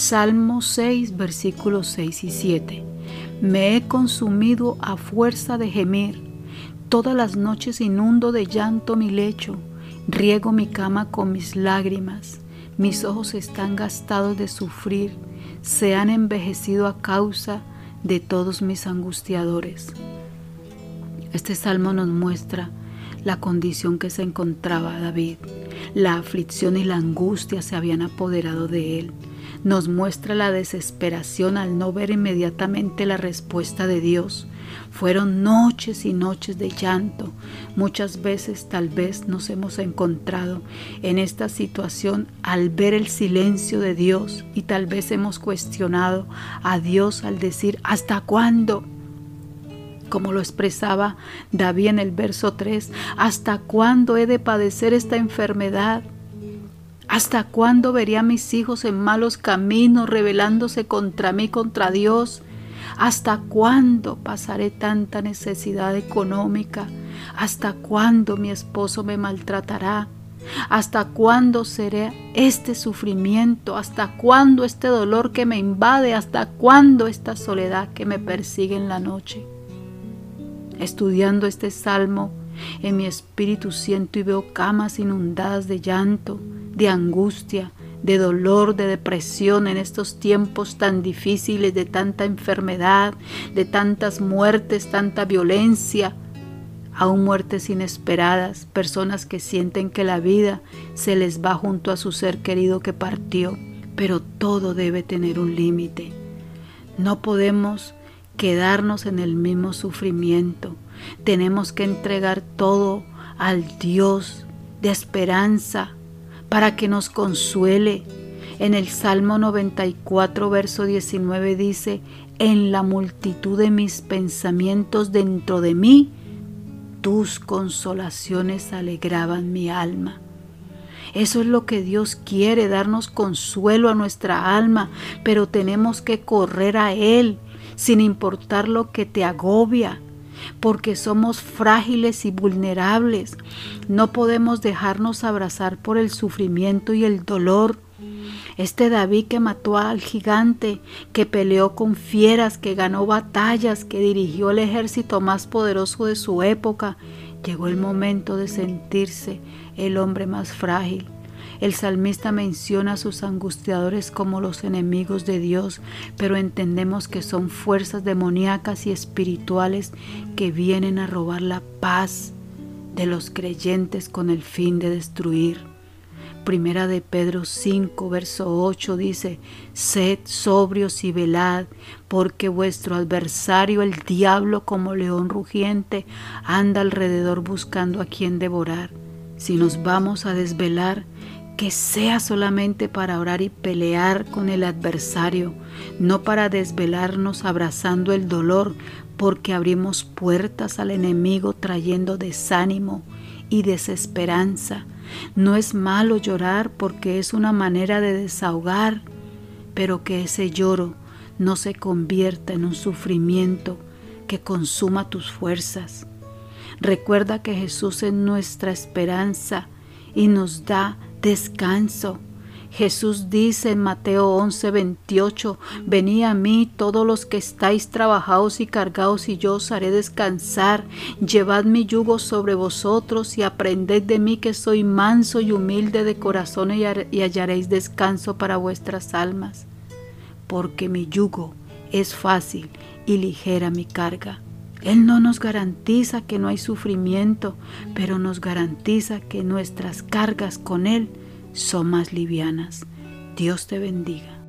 Salmo 6, versículos 6 y 7. Me he consumido a fuerza de gemir. Todas las noches inundo de llanto mi lecho. Riego mi cama con mis lágrimas. Mis ojos están gastados de sufrir. Se han envejecido a causa de todos mis angustiadores. Este salmo nos muestra la condición que se encontraba David. La aflicción y la angustia se habían apoderado de él nos muestra la desesperación al no ver inmediatamente la respuesta de Dios. Fueron noches y noches de llanto. Muchas veces tal vez nos hemos encontrado en esta situación al ver el silencio de Dios y tal vez hemos cuestionado a Dios al decir, ¿hasta cuándo? como lo expresaba David en el verso 3, ¿hasta cuándo he de padecer esta enfermedad? ¿Hasta cuándo vería a mis hijos en malos caminos rebelándose contra mí, contra Dios? ¿Hasta cuándo pasaré tanta necesidad económica? ¿Hasta cuándo mi esposo me maltratará? ¿Hasta cuándo seré este sufrimiento? ¿Hasta cuándo este dolor que me invade? ¿Hasta cuándo esta soledad que me persigue en la noche? Estudiando este salmo, en mi espíritu siento y veo camas inundadas de llanto, de angustia, de dolor, de depresión en estos tiempos tan difíciles, de tanta enfermedad, de tantas muertes, tanta violencia, aún muertes inesperadas, personas que sienten que la vida se les va junto a su ser querido que partió, pero todo debe tener un límite. No podemos quedarnos en el mismo sufrimiento, tenemos que entregar todo al Dios de esperanza, para que nos consuele. En el Salmo 94, verso 19 dice, en la multitud de mis pensamientos dentro de mí, tus consolaciones alegraban mi alma. Eso es lo que Dios quiere, darnos consuelo a nuestra alma, pero tenemos que correr a Él sin importar lo que te agobia, porque somos frágiles y vulnerables. No podemos dejarnos abrazar por el sufrimiento y el dolor. Este David que mató al gigante, que peleó con fieras, que ganó batallas, que dirigió el ejército más poderoso de su época, llegó el momento de sentirse el hombre más frágil. El salmista menciona a sus angustiadores como los enemigos de Dios, pero entendemos que son fuerzas demoníacas y espirituales que vienen a robar la paz de los creyentes con el fin de destruir. Primera de Pedro 5, verso 8 dice, Sed sobrios y velad, porque vuestro adversario, el diablo, como león rugiente, anda alrededor buscando a quien devorar. Si nos vamos a desvelar, que sea solamente para orar y pelear con el adversario, no para desvelarnos abrazando el dolor, porque abrimos puertas al enemigo trayendo desánimo y desesperanza. No es malo llorar porque es una manera de desahogar, pero que ese lloro no se convierta en un sufrimiento que consuma tus fuerzas. Recuerda que Jesús es nuestra esperanza y nos da descanso. Jesús dice en Mateo 11, 28, Venid a mí todos los que estáis trabajados y cargados y yo os haré descansar. Llevad mi yugo sobre vosotros y aprended de mí que soy manso y humilde de corazón y hallaréis descanso para vuestras almas. Porque mi yugo es fácil y ligera mi carga. Él no nos garantiza que no hay sufrimiento, pero nos garantiza que nuestras cargas con Él son más livianas. Dios te bendiga.